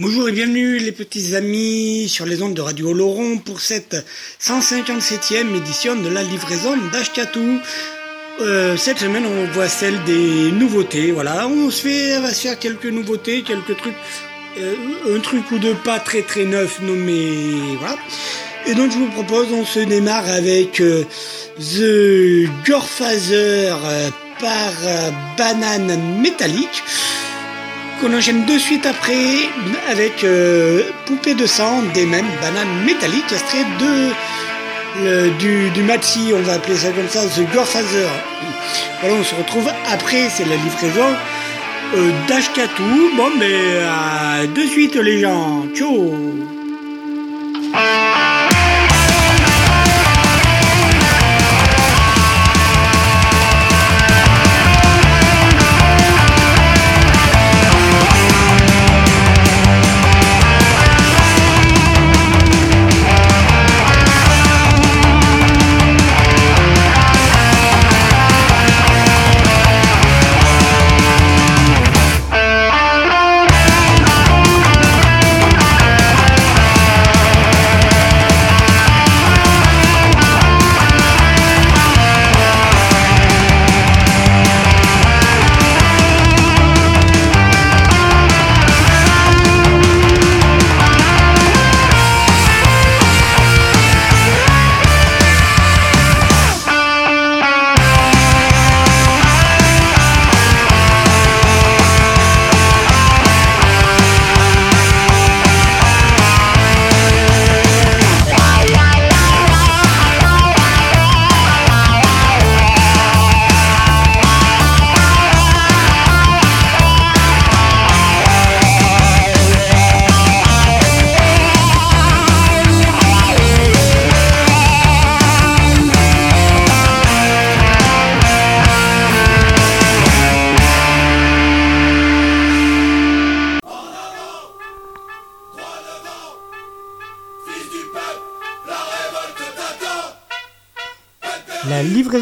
Bonjour et bienvenue les petits amis sur les ondes de Radio Laurent pour cette 157e édition de la livraison d'Ashkatou. Euh, cette semaine on voit celle des nouveautés, voilà, on se fait, va se faire quelques nouveautés, quelques trucs, euh, un truc ou deux pas très très neuf nommé, voilà. Et donc je vous propose, on se démarre avec euh, The Gorfather par Banane Métallique qu'on enchaîne de suite après avec euh, Poupée de sang des mêmes bananes métalliques extrait de du, du Maxi, on va appeler ça comme ça, The Godfather. Voilà, on se retrouve après, c'est la livraison euh, d'Ashkatou. Bon, mais euh, de suite les gens, ciao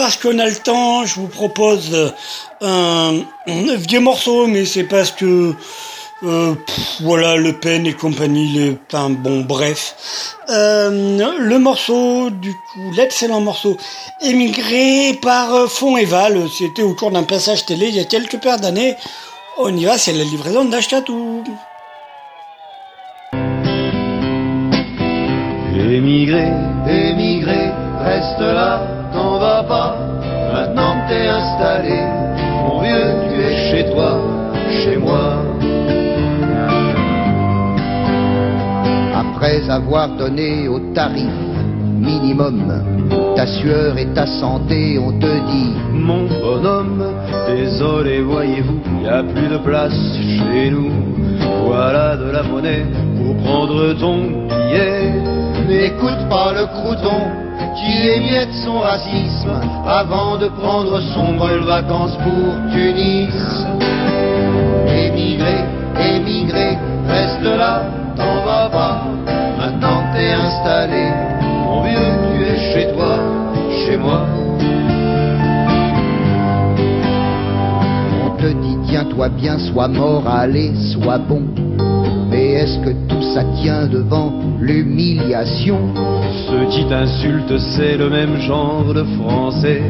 Parce qu'on a le temps, je vous propose un, vieux morceau, mais c'est parce que euh, voilà, Le Pen et compagnie, enfin bon, bref. Euh, le morceau, du coup, l'excellent morceau, émigré par euh, Fond et Val, c'était au cours d'un passage télé il y a quelques paires d'années. On y va, c'est la livraison d'Ashkatou. Émigré, émigré, reste là, après avoir donné au tarif minimum ta sueur et ta santé, on te dit Mon bonhomme, désolé, voyez-vous, y a plus de place chez nous. Voilà de la monnaie pour prendre ton billet. N'écoute pas le crouton qui émiette son racisme avant de prendre son vol vacances pour Tunis. Émigré, émigré, reste là, t'en vas Mon vieux, tu es chez toi, chez moi. On te dit, tiens-toi bien, sois mort, allez, sois bon. Mais est-ce que tout ça tient devant l'humiliation? Ceux qui t'insultent, c'est le même genre de français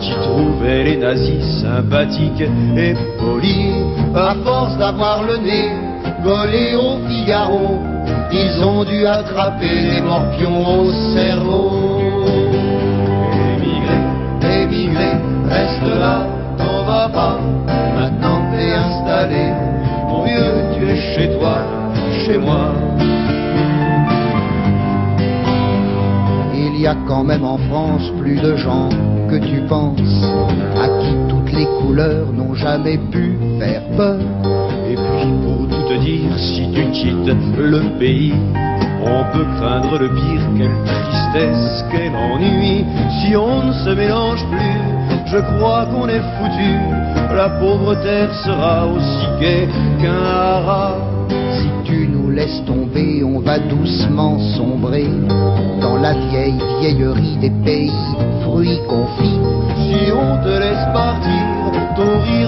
qui trouvaient les nazis sympathiques et polis. À force d'avoir le nez collé au Figaro, ils ont dû attraper des morpions au cerveau. Émigré, émigré, reste là, t'en vas pas, maintenant t'es installé. Mon vieux, tu es chez toi, chez moi. Il y a quand même en France plus de gens que tu penses, à qui toutes les couleurs n'ont jamais pu faire peur. Et puis te dire, si tu quittes le pays, on peut craindre le pire, quelle tristesse, quel ennui. Si on ne se mélange plus, je crois qu'on est foutu. La pauvre terre sera aussi gaie qu'un haras. Si tu nous laisses tomber, on va doucement sombrer dans la vieille vieillerie des pays fruits confits. Si on te laisse partir,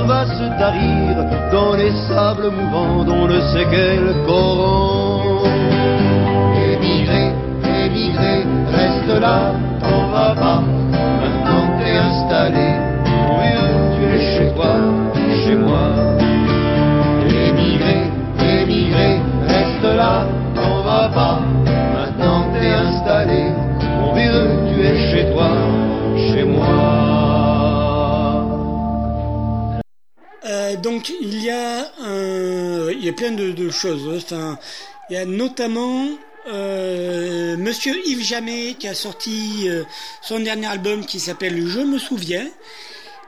va se tarir dans les sables mouvants dont ne sait quel coran. Émigré, émigré, reste là, t'en vas pas, maintenant t'es installé. Vieux, tu es chez toi, chez moi. Donc il y a il y a plein de, choses. Enfin, il y a notamment euh, Monsieur Yves Jamais qui a sorti euh, son dernier album qui s'appelle Je me souviens,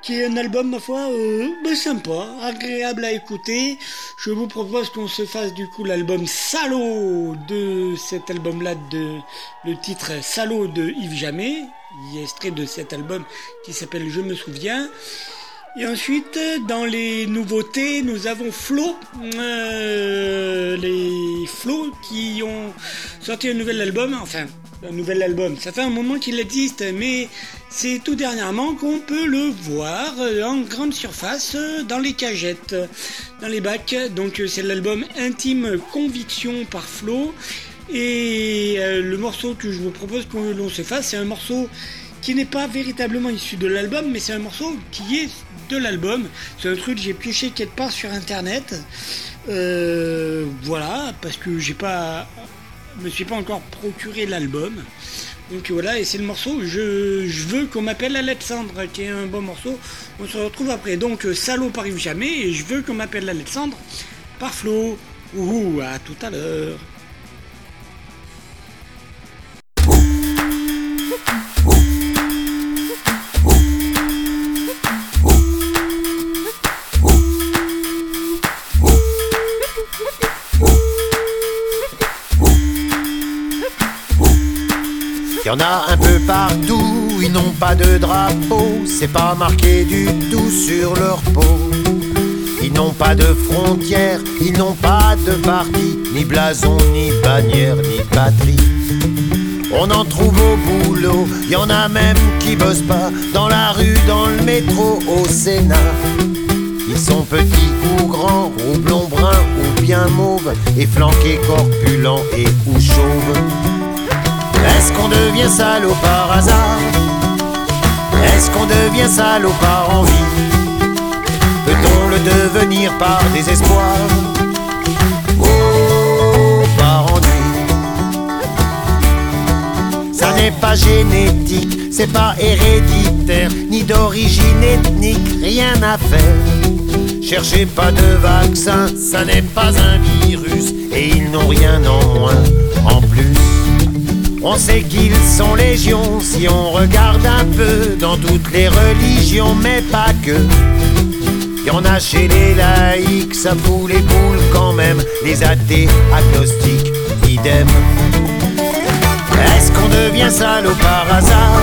qui est un album ma foi euh, ben, sympa, agréable à écouter. Je vous propose qu'on se fasse du coup l'album Salaud de cet album-là, de le titre Salaud de Yves Jamais, il est extrait de cet album qui s'appelle Je me souviens. Et ensuite, dans les nouveautés, nous avons Flo, euh, les Flo qui ont sorti un nouvel album, enfin un nouvel album. Ça fait un moment qu'il existe, mais c'est tout dernièrement qu'on peut le voir en grande surface dans les cagettes, dans les bacs. Donc c'est l'album Intime Conviction par Flo. Et euh, le morceau que je vous propose que l'on se fasse, c'est un morceau qui n'est pas véritablement issu de l'album, mais c'est un morceau qui est de l'album. C'est un truc que j'ai pioché quelque part sur internet. Euh, voilà, parce que j'ai pas, me suis pas encore procuré l'album. Donc voilà, et c'est le morceau je, je veux qu'on m'appelle Alexandre, qui est un bon morceau. On se retrouve après. Donc Salaud par Yves Jamais, et je veux qu'on m'appelle Alexandre par Flo. Ouh, à tout à l'heure. Y en a un peu partout, ils n'ont pas de drapeau, c'est pas marqué du tout sur leur peau. Ils n'ont pas de frontières, ils n'ont pas de parti, ni blason, ni bannière, ni patrie. On en trouve au boulot, y en a même qui bossent pas dans la rue, dans le métro, au Sénat. Ils sont petits ou grands, ou blonds bruns ou bien mauves, et flanqués, corpulents et ou chauves. Est-ce qu'on devient salaud par hasard Est-ce qu'on devient salaud par envie Peut-on le devenir par désespoir Oh, par ennui Ça n'est pas génétique, c'est pas héréditaire, ni d'origine ethnique, rien à faire. Cherchez pas de vaccin, ça n'est pas un virus, et ils n'ont rien en moins, en plus. On sait qu'ils sont légions si on regarde un peu dans toutes les religions, mais pas que. Y en a chez les laïcs, ça fout les boules quand même, les athées, agnostiques, idem. Est-ce qu'on devient salaud par hasard?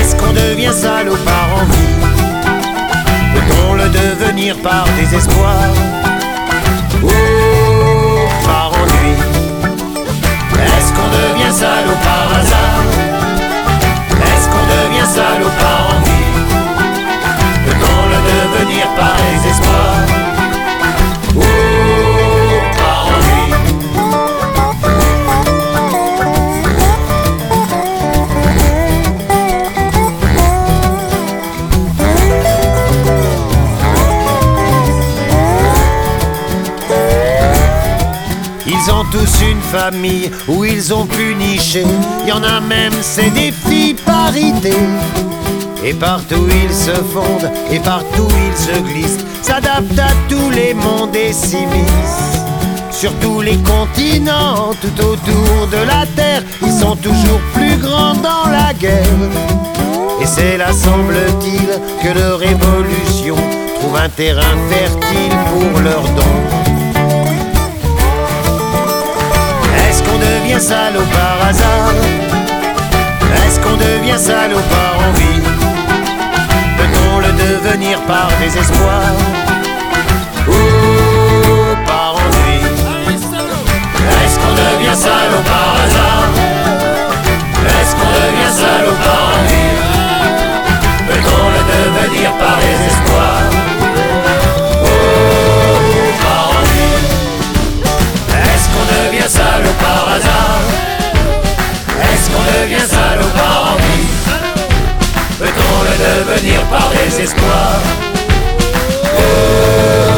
Est-ce qu'on devient salaud par envie? Peut-on le devenir par désespoir? Ou qu'on devient salaud par hasard Est-ce qu'on devient salaud par envie Peut-on le devenir par désespoir tous une famille où ils ont pu nicher. Y en a même, c'est des filles parité. Et partout ils se fondent, et partout ils se glissent, s'adaptent à tous les mondes et s'immiscent. Sur tous les continents, tout autour de la terre, ils sont toujours plus grands dans la guerre. Et c'est là, semble-t-il, que leur évolution trouve un terrain fertile pour leurs dons. Qu'on devient salaud par hasard Est-ce qu'on devient salaud par envie Peut-on le devenir par désespoir Ou par ennui Est-ce qu'on devient salaud par hasard Est-ce qu'on devient salaud par envie Peut-on le devenir par désespoir Est-ce devient salaud par envie Peut-on le devenir par désespoir Ou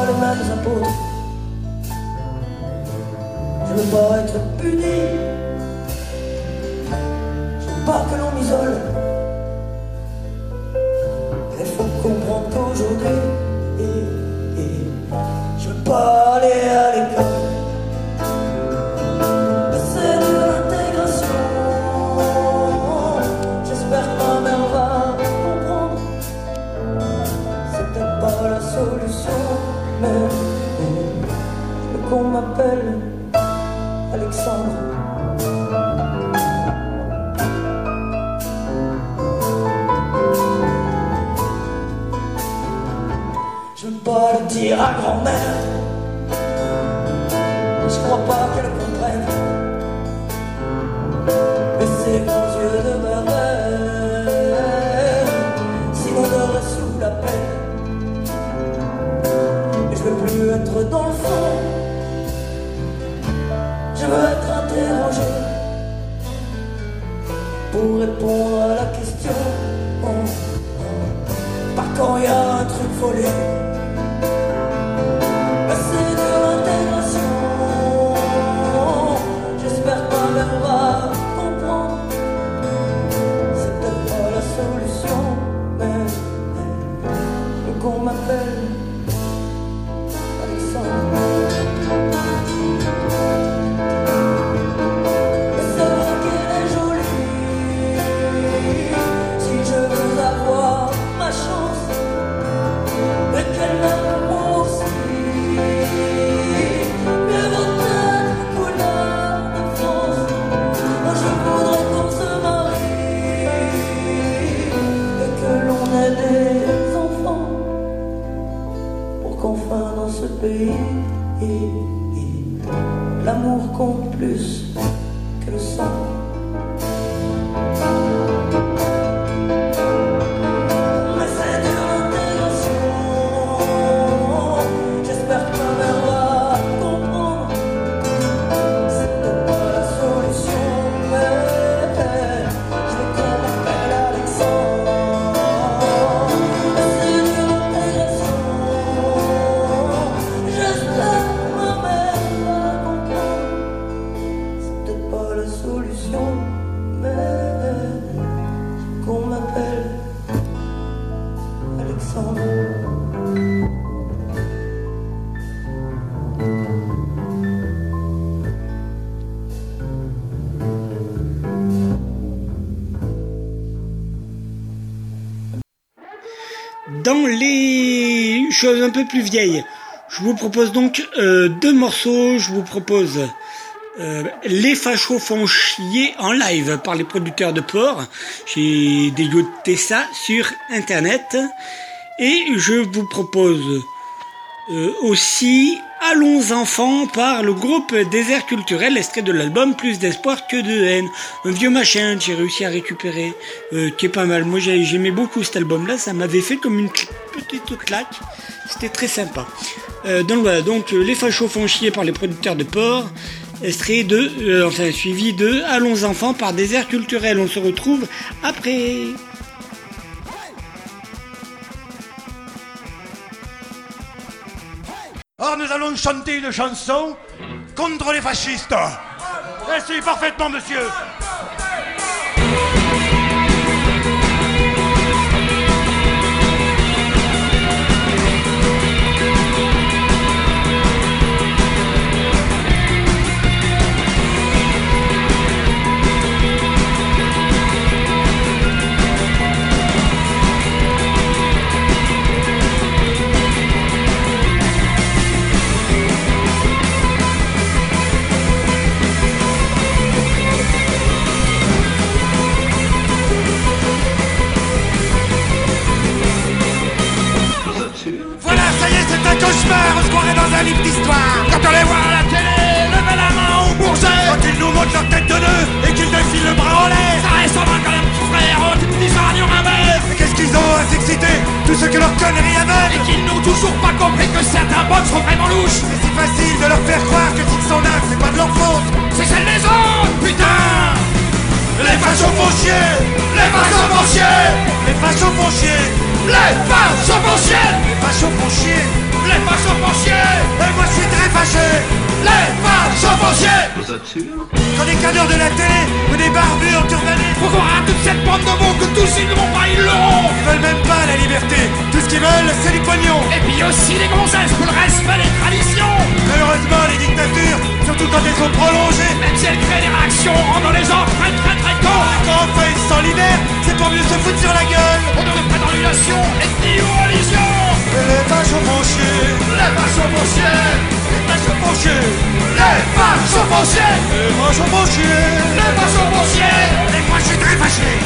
pas les mêmes apôtres. Je veux pas être puni. Je veux pas que l'on m'isole. L'amour un peu plus vieilles, je vous propose donc euh, deux morceaux. Je vous propose euh, Les Fachos font chier en live par les producteurs de porc. J'ai dégoté ça sur internet. Et je vous propose euh, aussi Allons enfants par le groupe Désert Culturel, extrait de l'album Plus d'espoir que de haine. Un vieux machin que j'ai réussi à récupérer, qui est pas mal. Moi j'ai- j'aimais beaucoup cet album-là, ça m'avait fait comme une petite claque. C'était très sympa. Euh, donc voilà, donc euh, Les Fachos font chier par les producteurs de porc. De, euh, enfin suivi de Allons enfants par Désert Culturel. On se retrouve après. Or, nous allons chanter une chanson contre les fascistes. Merci parfaitement, monsieur. Un cauchemar. On se croirait dans un livre d'histoire. Quand on les voit à la télé, levez la main au bourget. Quand ils nous montrent leur tête de nœud et qu'ils défilent le bras en l'air. Ça ressemble quand même, petit frère. Oh, tu ça, radio rinvers. Mais qu'est-ce qu'ils ont à s'exciter? Tous ceux que leur connerie aveugle. Et qu'ils n'ont toujours pas compris que certains bots sont vraiment louches. C'est si facile de leur faire croire que s'ils sont nains, c'est pas de leur faute. C'est celle des autres, putain. Les fachos font chier Les fachos font chier Les fachos font chier Les fachos font chier Les fachos font chier Les fachos font chier Et moi je suis très fâché. Les fachos font chier Vous êtes sûr? Quand les cadres de la télé ou des barbus en turbanés Faut qu'on rate toute cette bande de mots que tous ils n'auront pas, ils l'auront. Ils veulent même pas la liberté. Tout ce qu'ils veulent c'est du pognon. Et puis aussi les gonzesses pour le respect des traditions Malheureusement les dictatures, surtout quand elles sont prolongées. Même si elles créent des réactions, rendant les gens très très très cons. Quand enfin ils s'en libèrent, c'est pour mieux se foutre sur la gueule. On ne pas dans ethnie ou religion Les fachos font chier Les fachos font chier Les fachos font chier Les fachos font chier Les fachos font chier Les chier Et moi je suis très fâché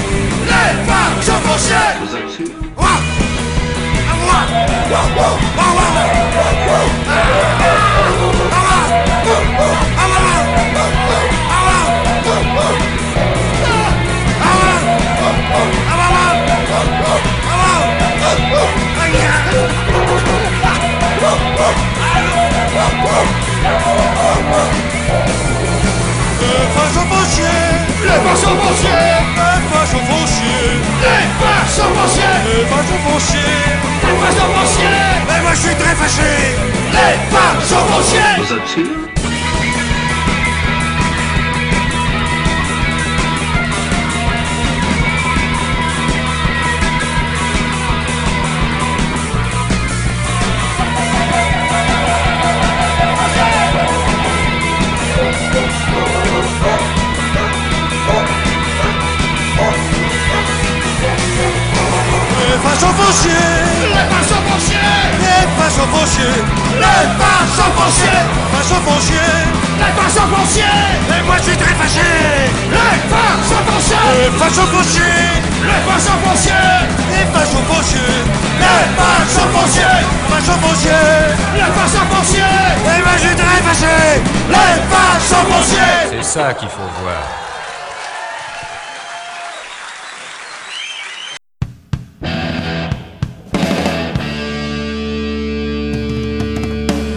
qu'il faut voir.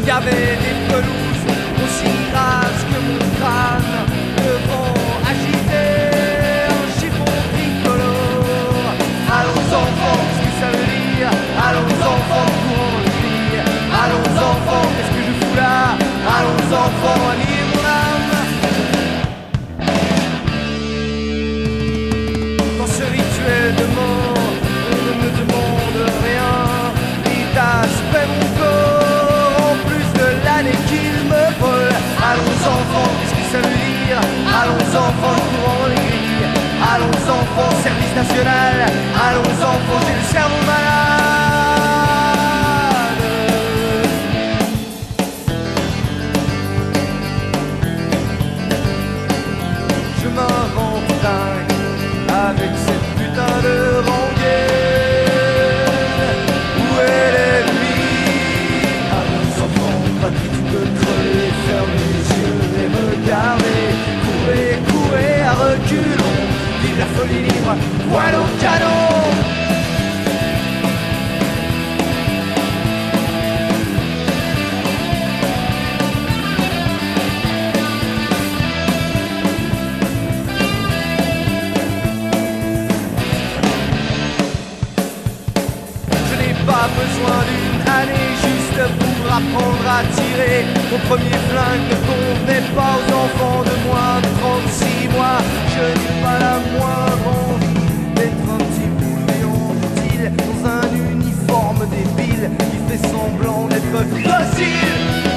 Il y avait des pelouses aussi grasses que mon crâne. Le vent agitait un chiffon tricolore. Allons enfants, qu'est-ce que ça veut dire? Allons enfants. Allons enfants, qu'est-ce que je fous là? Allons enfants, animez service national. Allons enfants, j'ai le cerveau malade. Je n'ai pas besoin d'une année juste pour apprendre à tirer. Mon premier flingue ne convenait pas aux enfants de moins de 36 mois. Je n'ai pas la moindre semblant d'être docile.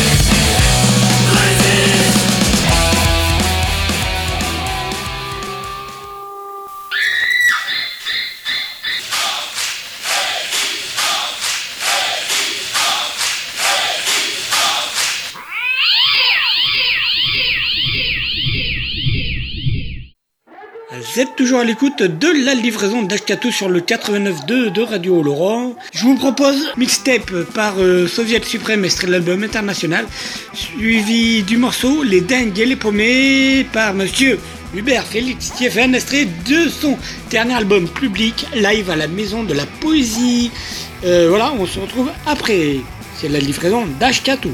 Toujours à l'écoute de la livraison d'Ashkatou sur le 89.2 de Radio Laurent. Je vous propose mixtape par euh, Soviet Suprême, extrait de l'album international, suivi du morceau Les Dingues et les Paumés par Monsieur Hubert Félix Stéphane, extrait de son dernier album public, live à la Maison de la Poésie. Euh, voilà, on se retrouve après. C'est la livraison d'Ashkatou.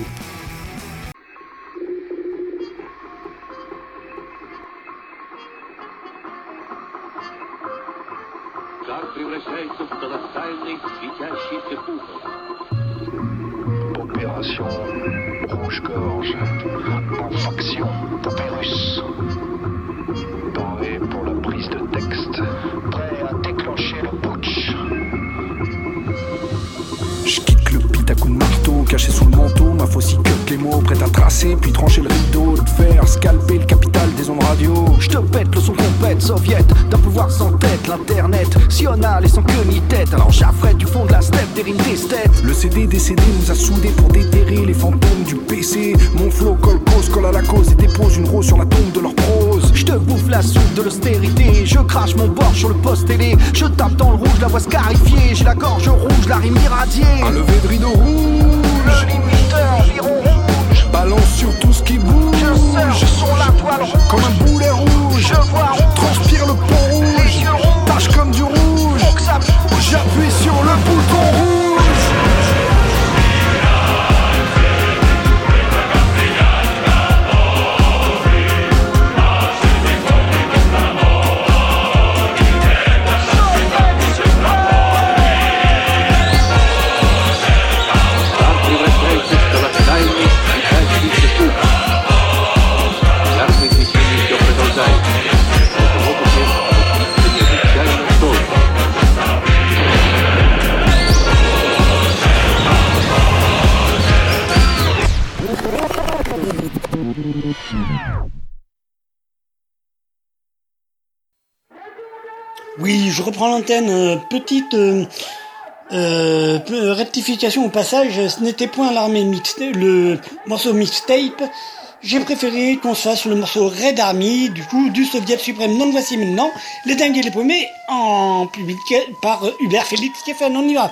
Faucille cut les mots, prête à tracer, puis trancher le rideau, de faire scalper le capital des ondes radio. Je te pète le son trompette soviète, d'un pouvoir sans tête, l'internet, sional et sans queue ni tête. Alors j'affrète du fond de la steppe, des rimes d'esthète. Le CD décédé nous a soudés pour déterrer les fantômes du PC. Mon flow colle cause, colle à la cause et dépose une rose sur la tombe de leur prose. Je te bouffe la soupe de l'austérité, je crache mon bord sur le poste télé. Je tape dans le rouge, la voix scarifiée, j'ai la gorge rouge, la rime irradiée. Un lever de rideau rouge, Balance sur tout ce qui bouge. Je sur la toile rouge. Comme un boulet rouge, Je vois rouge. transpire le pont rouge, Les yeux ronds. tâche comme du rouge. J'appuie sur le bouton rouge. Je reprends l'antenne. Euh, Petite euh, euh, rectification au passage, ce n'était point l'armée mixte, le morceau mixtape. J'ai préféré qu'on se fasse le morceau Red Army, du coup, du Soviet suprême. Donc voici maintenant les dingues et les paumés en public par Hubert Félix Stéphane. On y va.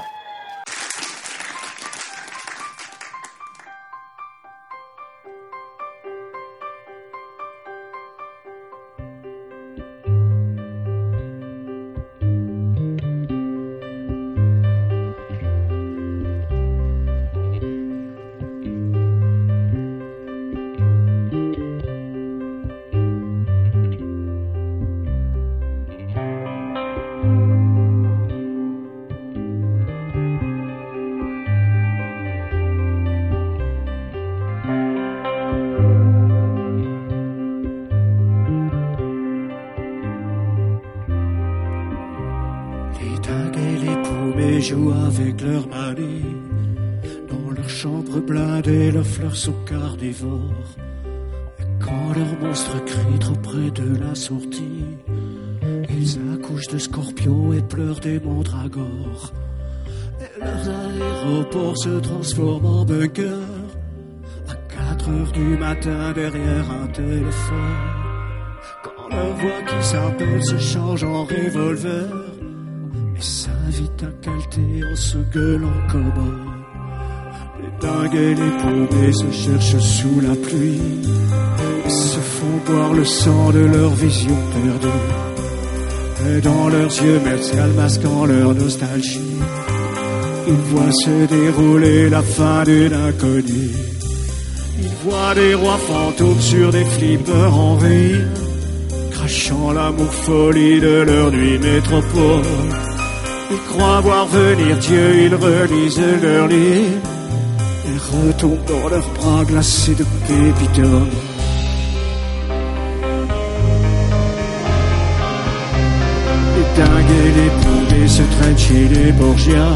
Avec leur manie. Dans leur chambre blindée, leurs fleurs sont carnivores. Et quand leurs monstres crient trop près de la sortie, ils accouchent de scorpions et pleurent des mandragores. Et leurs aéroports se transforment en bunker. À 4 heures du matin derrière un téléphone. Quand leur voix qui s'appelle se change en revolver. Et s'invite à en se gueulant comme un. Les dingues et les paumés se cherchent sous la pluie. Se font boire le sang de leur vision perdue. Et dans leurs yeux mercial masquant leur nostalgie. Ils voient se dérouler la fin d'une inconnue. Ils voient des rois fantômes sur des flippers en ruine. Crachant l'amour folie de leur nuit métropole. Ils croient voir venir Dieu, ils relisent leur livre et retombent dans leurs bras glacés de pépitone. Les dingues et les poupées se traînent chez les Borgias,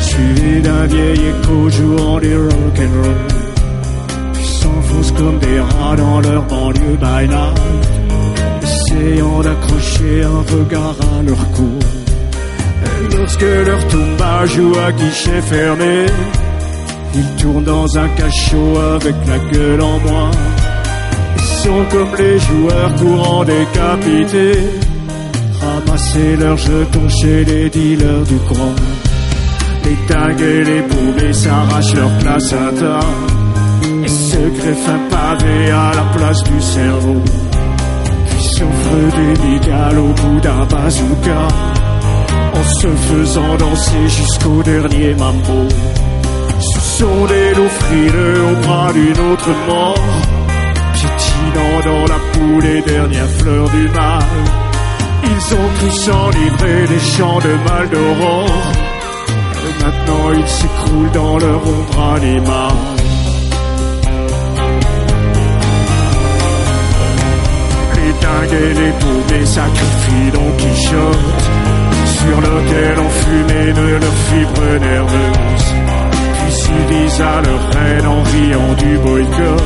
suivis d'un vieil écho jouant des rock'n'roll. Puis s'enfoncent comme des rats dans leur banlieue by night, essayant d'accrocher un regard à leur cou. Lorsque leur tomba joue à guichet fermé, ils tournent dans un cachot avec la gueule en moi. Et sont comme les joueurs courants décapités. Ramasser leurs jetons chez les dealers du coin. Les dingues et les paumés s'arrachent leur placenta et se greffent un pavé à la place du cerveau. Puis souffrent des migales au bout d'un bazooka en se faisant danser jusqu'au dernier mambo. Ce sont des loups frileux au bras d'une autre mort, piétinant dans la boue les dernières fleurs du mal. Ils ont tous enivré des champs de mal. Et maintenant ils s'écroulent dans leur ombre animale. Les dingues et les paumés sacrifient Don Quichotte sur l'autel enfumé de leurs fibres nerveuses. Puis à leur reine en riant du boycott,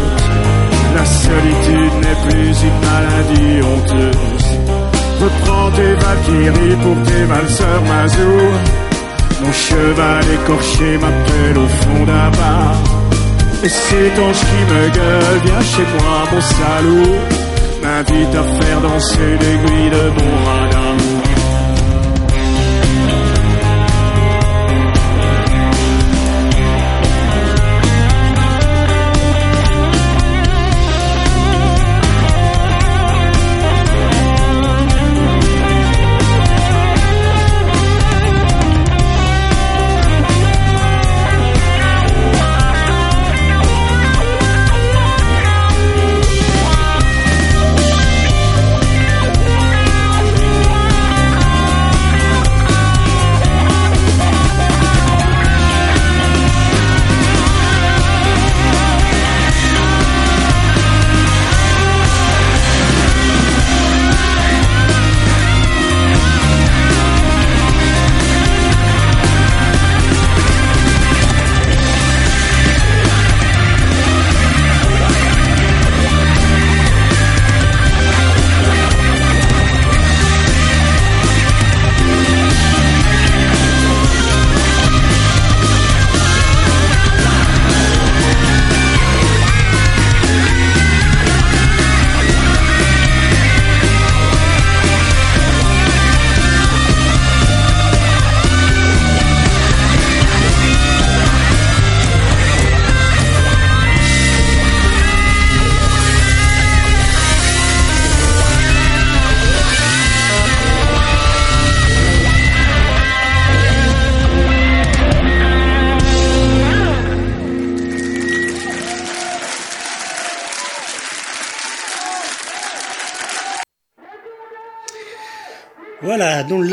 la solitude n'est plus une maladie honteuse. Reprends tes valkyries pour tes valseurs mazou. Mon cheval écorché m'appelle au fond d'un bar. Et cet ange qui me gueule, viens chez moi, mon salaud. M'invite à faire danser l'aiguille de mon radar.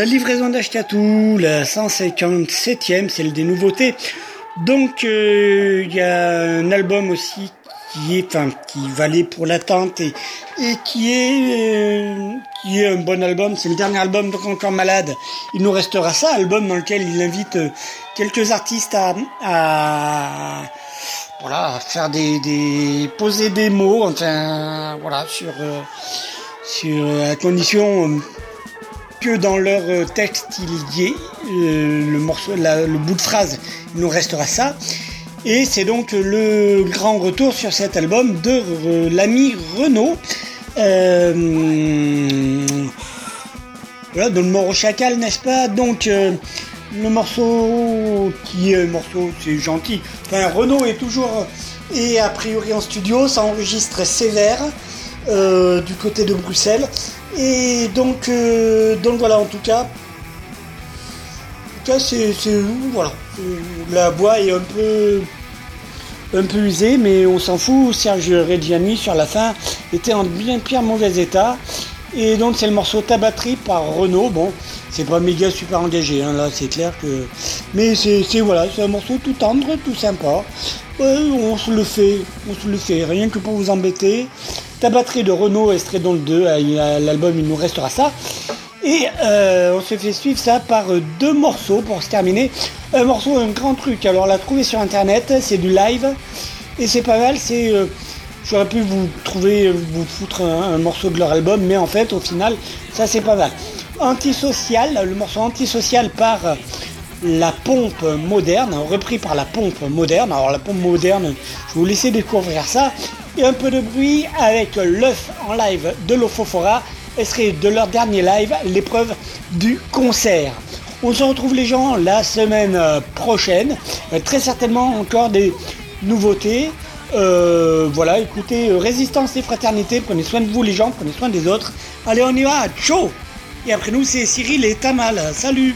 La livraison d'Ashkatou, la 157e, celle des nouveautés. Donc euh, il y a un album aussi qui est, enfin, qui valait pour l'attente et, et qui est, euh, qui est un bon album. C'est le dernier album de Encore Malade. Il nous restera ça, album dans lequel il invite euh, quelques artistes à, faire des, poser des mots, enfin, voilà, sur, sur la condition que dans leur euh, texte il y ait euh, le morceau, le bout de phrase, il nous restera ça. Et c'est donc le grand retour sur cet album de euh, l'ami Renaud. Voilà, dans le mort au chacal, n'est-ce pas? Donc, le morceau qui est morceau, c'est gentil. Enfin, Renaud est toujours, et a priori en studio, ça enregistre sévère euh, du côté de Bruxelles. Et donc, euh, donc voilà, en tout cas, c'est, voilà, la bois est un peu, un peu usée, mais on s'en fout. Serge Reggiani sur la fin était en bien pire mauvais état. Et donc c'est le morceau Ta batterie par Renault. Bon, c'est pas méga super engagé, hein, là c'est clair que. Mais c'est, voilà, c'est un morceau tout tendre, tout sympa. On se le fait, on se le fait, rien que pour vous embêter. Ta batterie de Renault extrait dans le 2, à- à l'album il nous restera ça. Et euh, on se fait suivre ça par euh, deux morceaux pour se terminer. Un morceau, un grand truc. Alors, l'a trouvé sur internet, c'est du live. Et c'est pas mal, c'est. euh, J'aurais pu vous trouver, vous foutre un, un morceau de leur album, mais en fait, au final, ça c'est pas mal. Antisocial, le morceau Antisocial par la pompe moderne, repris par la pompe moderne. Alors la pompe moderne, je vous laisser découvrir ça. Et un peu de bruit avec l'œuf en live de l'Ofofora, serait de leur dernier live, l'épreuve du concert. On se retrouve les gens la semaine prochaine. Euh, très certainement encore des nouveautés. Euh, voilà, écoutez, euh, résistance et fraternité, prenez soin de vous les gens, prenez soin des autres. Allez, on y va, chaud Et après nous, c'est Cyril et Tamal. Salut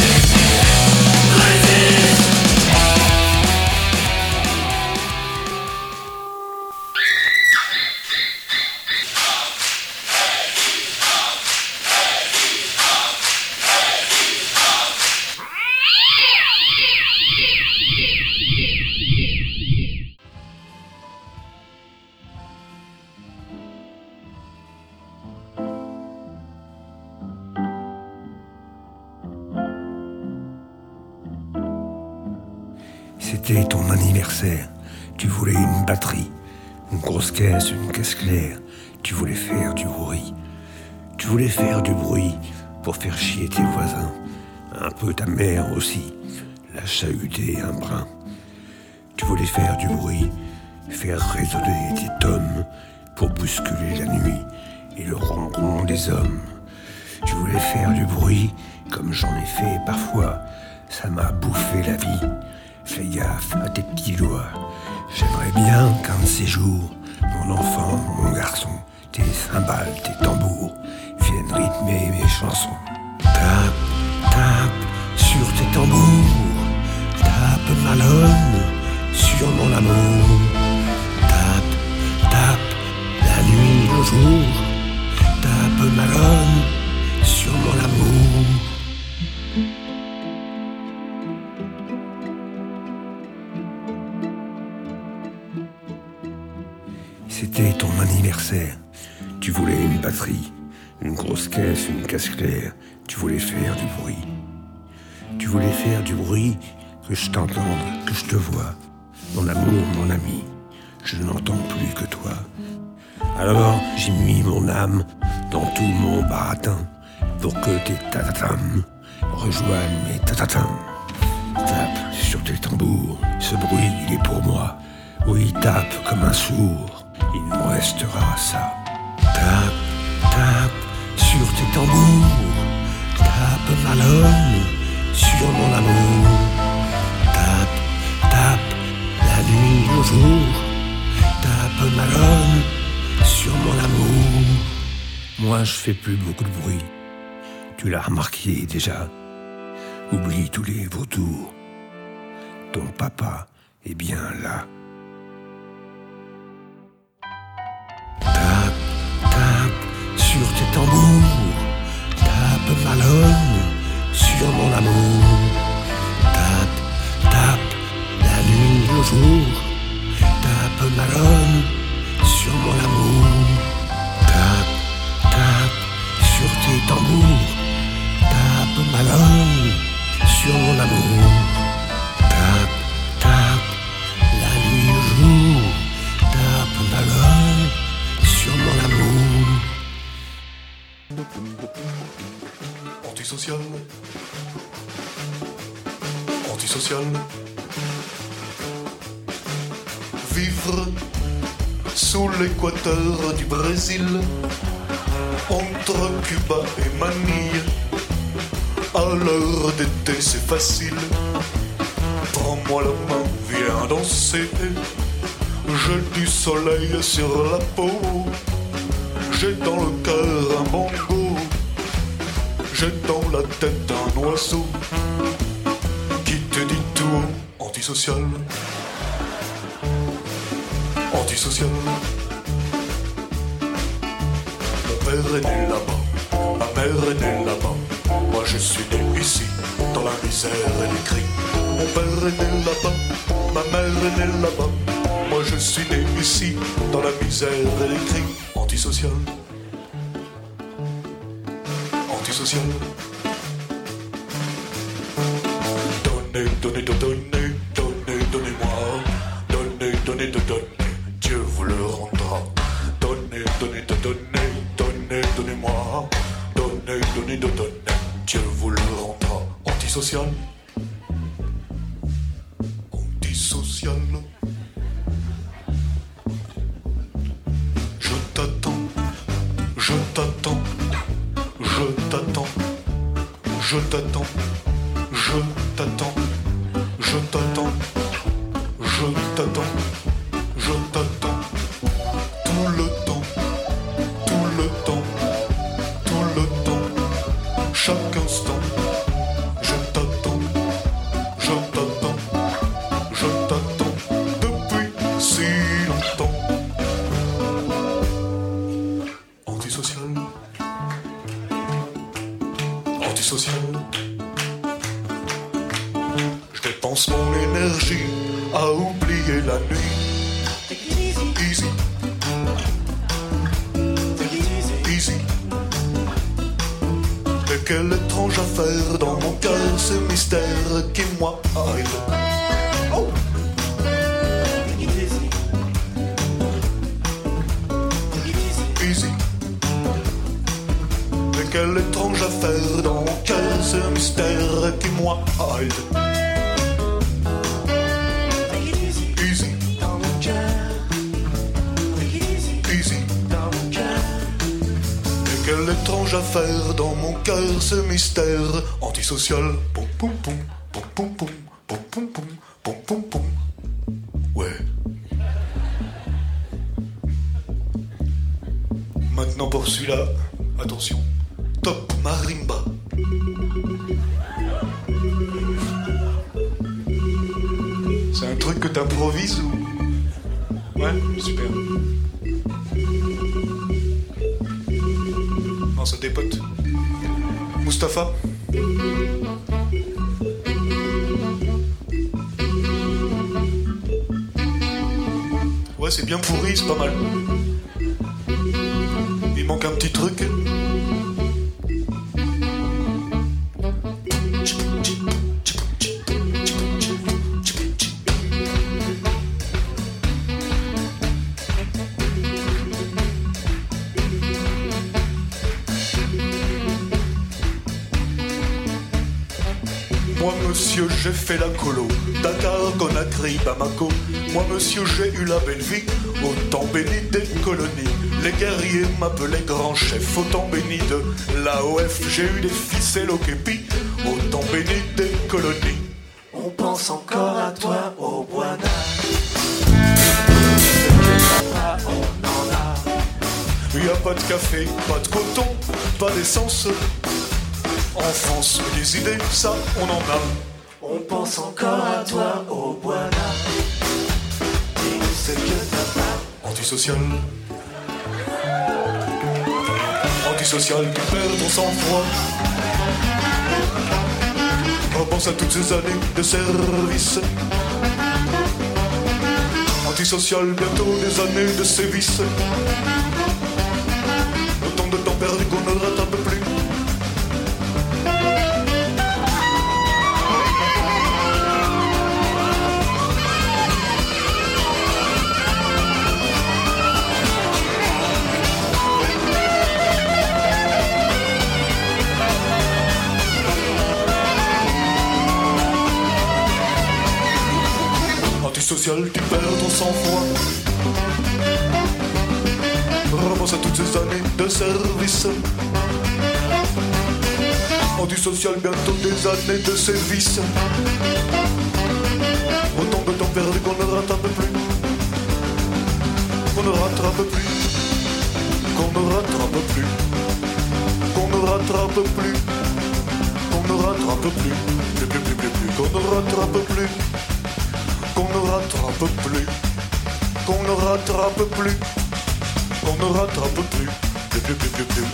C'était ton anniversaire. Tu voulais une batterie, une grosse caisse, une caisse claire. Tu voulais faire du bruit. Tu voulais faire du bruit pour faire chier tes voisins. Un peu ta mère aussi. La chahuter un brin. Tu voulais faire du bruit, faire résonner tes tomes pour bousculer la nuit et le ronron des hommes. Tu voulais faire du bruit comme j'en ai fait parfois. Ça m'a bouffé la vie. Fais gaffe à tes petits doigts. J'aimerais bien qu'un de ces jours, mon enfant, mon garçon, tes cymbales, tes tambours viennent rythmer mes chansons. Tape, tape sur tes tambours. Tape malone sur mon amour. Tape, tape la nuit, le jour. Tape malone sur mon amour. C'était ton anniversaire. Tu voulais une batterie, une grosse caisse, une casse claire. Tu voulais faire du bruit. Tu voulais faire du bruit, que je t'entende, que je te vois. Mon amour, mon ami, je n'entends plus que toi. Alors j'ai mis mon âme dans tout mon baratin pour que tes tatatam rejoignent mes tatatam. Tape sur tes tambours, ce bruit il est pour moi. Oui, tape comme un sourd, il me restera ça. Tape, tape sur tes tambours, tape malone sur mon amour. Tape, tape la nuit, le jour, tape malone sur mon amour. Moi, je fais plus beaucoup de bruit. Tu l'as remarqué déjà. Oublie tous les vautours. Ton papa est bien là. sur tes tambours, tape ballonne sur mon amour. Tape, tape, la lune le jour, tape marronne sur mon amour. Tape, tape sur tes tambours, tape ballonne sur mon amour. Antisocial. Antisocial. Vivre sous l'équateur du Brésil, entre Cuba et Manille. À l'heure d'été, c'est facile. Prends-moi la main, viens danser. J'ai du soleil sur la peau. J'ai dans le cœur un bongo. J'ai dans la tête un oiseau qui te dit tout antisocial. Antisocial. Mon père est né là-bas, ma mère est née là-bas. Moi je suis né ici, dans la misère et les cris. Mon père est né là-bas, ma mère est née là-bas. Moi je suis né ici, dans la misère et les cris. Antisocial. Antisocial. Donnez, donnez, donnez, antisocial. Poum poum poum, poum poum poum, poum poum poum, poum poum poum. Ouais. Maintenant pour celui-là, attention. Top marimba. C'est un truc que t'improvises ou Ouais, super. Non, ça dépote. Mustapha Ouais, c'est bien pourri, c'est pas mal. Il manque un petit truc. J'ai fait la colo. Dakar, Conakry, Bamako. Moi, monsieur, j'ai eu la belle vie. Au temps béni des colonies. Les guerriers m'appelaient grand chef. Au temps béni de l'AOF, j'ai eu des ficelles au képi. Au temps béni des colonies. On pense encore à toi, au a. Y a pas de café, pas de coton, pas d'essence. En France, des idées, ça, on en a. Pense encore à toi, au Boana. Dis-nous ce que t'as pas. Antisocial. Antisocial, tu perds ton sang-froid. Repense à toutes ces années de service. Antisocial, bientôt des années de sévices. Ton sang-froid. Repense toutes ces années de service. Antisocial, bientôt des années de service. Autant de temps perdu qu'on ne rattrape plus. Qu'on ne rattrape plus. Qu'on ne rattrape plus. Qu'on ne rattrape plus. Qu'on ne rattrape plus. Plus, plus, plus, plus, plus. Qu'on ne rattrape plus. Qu'on ne rattrape plus. Qu'on ne rattrape plus. Qu'on ne rattrape plus.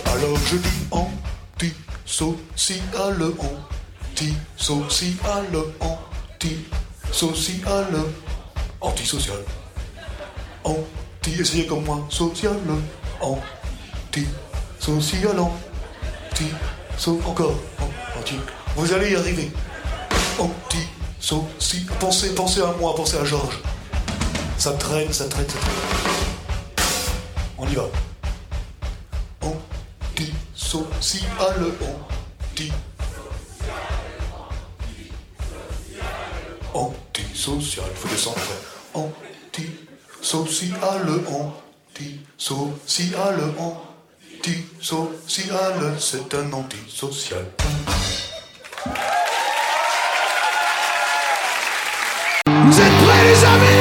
Alors je dis anti-social, anti-social, anti-social, anti-social. Anti, essayez comme moi, social, anti-social, anti, so, encore, anti. Vous allez y arriver. Anti-social. Pensez, pensez à moi, pensez à Georges. Ça traîne, ça traîne, ça traîne. On y va. Anti-social, anti. Anti-social, faut descendre. Anti-social, anti-social, anti-social, c'est un antisocial. Vous êtes prêts les amis?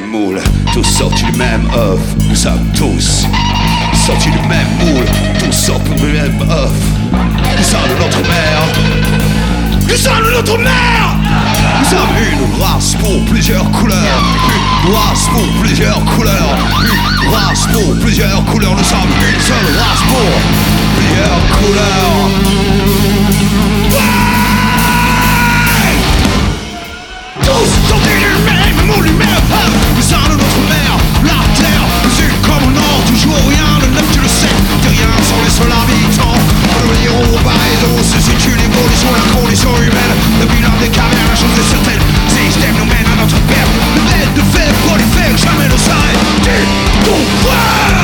Même moule, tous sortis du même œuf. Nous sommes tous sortis du même moule, tous sortis du même œuf. Nous sommes de notre mère. Nous sommes de notre mère. Nous sommes une race pour plusieurs couleurs. Une race pour plusieurs couleurs. Une race pour plusieurs couleurs. Nous sommes une seule race pour plusieurs couleurs. Tous sortis du même moule, toujours rien Le neuf tu le sais, des rien sont les seuls habitants Revenir au se situe l'évolution La condition humaine, le bilan des cavernes La chose est certaine, système nous mène à notre perte. Le de fer prolifère, jamais ne s'arrête. Dis ton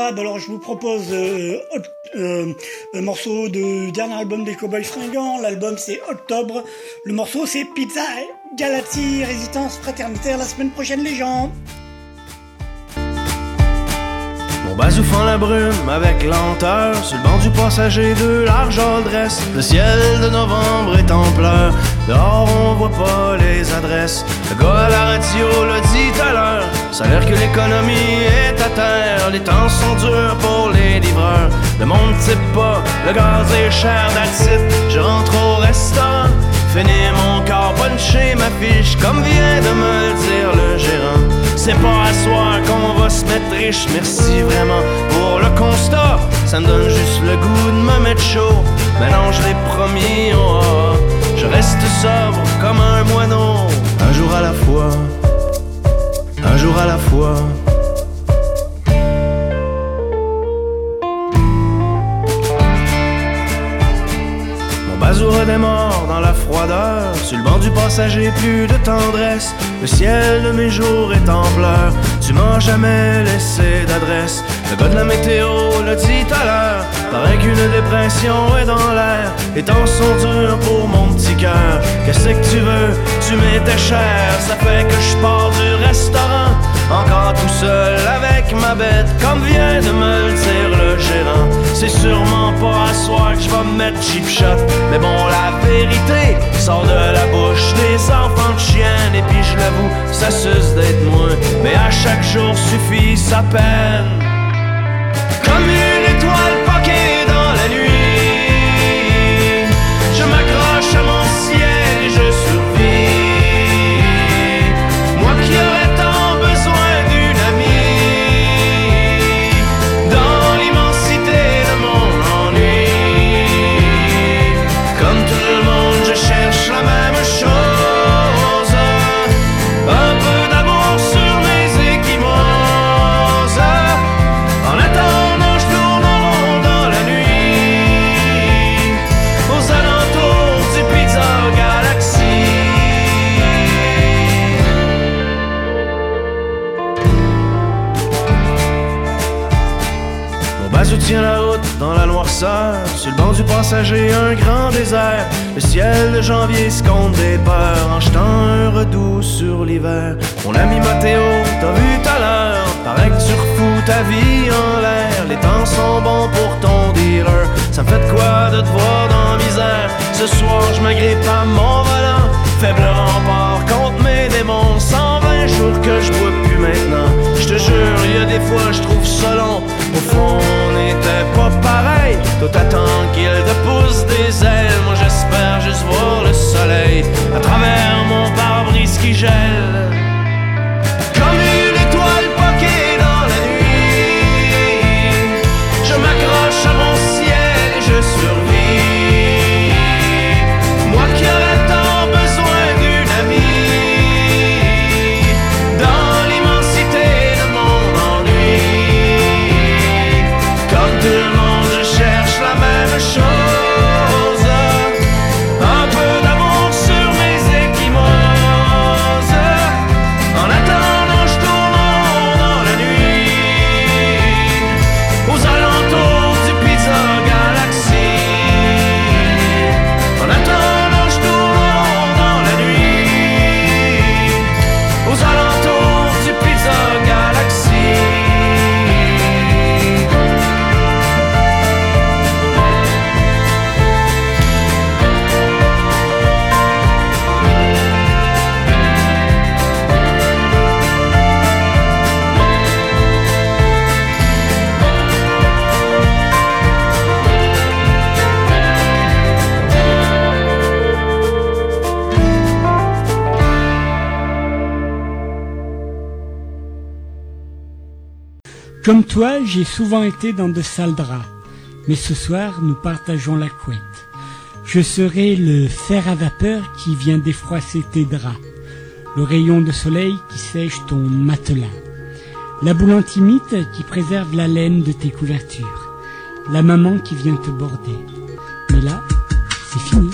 Alors je vous propose euh, euh, un morceau de dernier album des Cowboys Fringants. L'album c'est Octobre. Le morceau c'est Pizza Galaxy, Résistance Fraternitaire la semaine prochaine les gens. Mon bazou fend la brume avec lenteur Sur le banc du passager de large adresse Le ciel de novembre est en pleurs Dehors on voit pas les adresses Le gars à la radio l'a dit à l'heure Ça a l'air que l'économie est à terre. Les temps sont durs pour les livreurs. Le monde type pas, le gaz est cher it, je rentre au restaurant. Finir mon corps, puncher ma fiche Comme vient de me le dire le gérant. C'est pas à soir qu'on va se mettre riche, merci vraiment pour le constat. Ça me donne juste le goût de me mettre chaud. Maintenant je l'ai promis, oh, oh, je reste sobre comme un moineau. Un jour à la fois, un jour à la fois. Mon bazou redémarre dans la froideur. Sur le banc du passager, plus de tendresse. Le ciel de mes jours est en pleurs. Tu m'as jamais laissé d'adresse. Le gars de la météo l'a dit à l'heure Paraît qu'une dépression est dans l'air Les temps sont durs pour mon petit cœur. Qu'est-ce que tu veux, tu m'étais cher. Ça fait que je pars du restaurant Encore tout seul avec ma bête Comme vient de me le dire le gérant. C'est sûrement pas à soir que je vais me mettre cheap shot. Mais bon la vérité sort de la bouche des enfants de chiennes Et puis je l'avoue ça suce d'être moins. Mais à chaque jour suffit sa peine Comme toi, j'ai souvent été dans de sales draps. Mais ce soir, nous partageons la couette. Je serai le fer à vapeur qui vient défroisser tes draps. Le rayon de soleil qui sèche ton matelas. La boule antimite qui préserve la laine de tes couvertures. La maman qui vient te border. Mais là, c'est fini.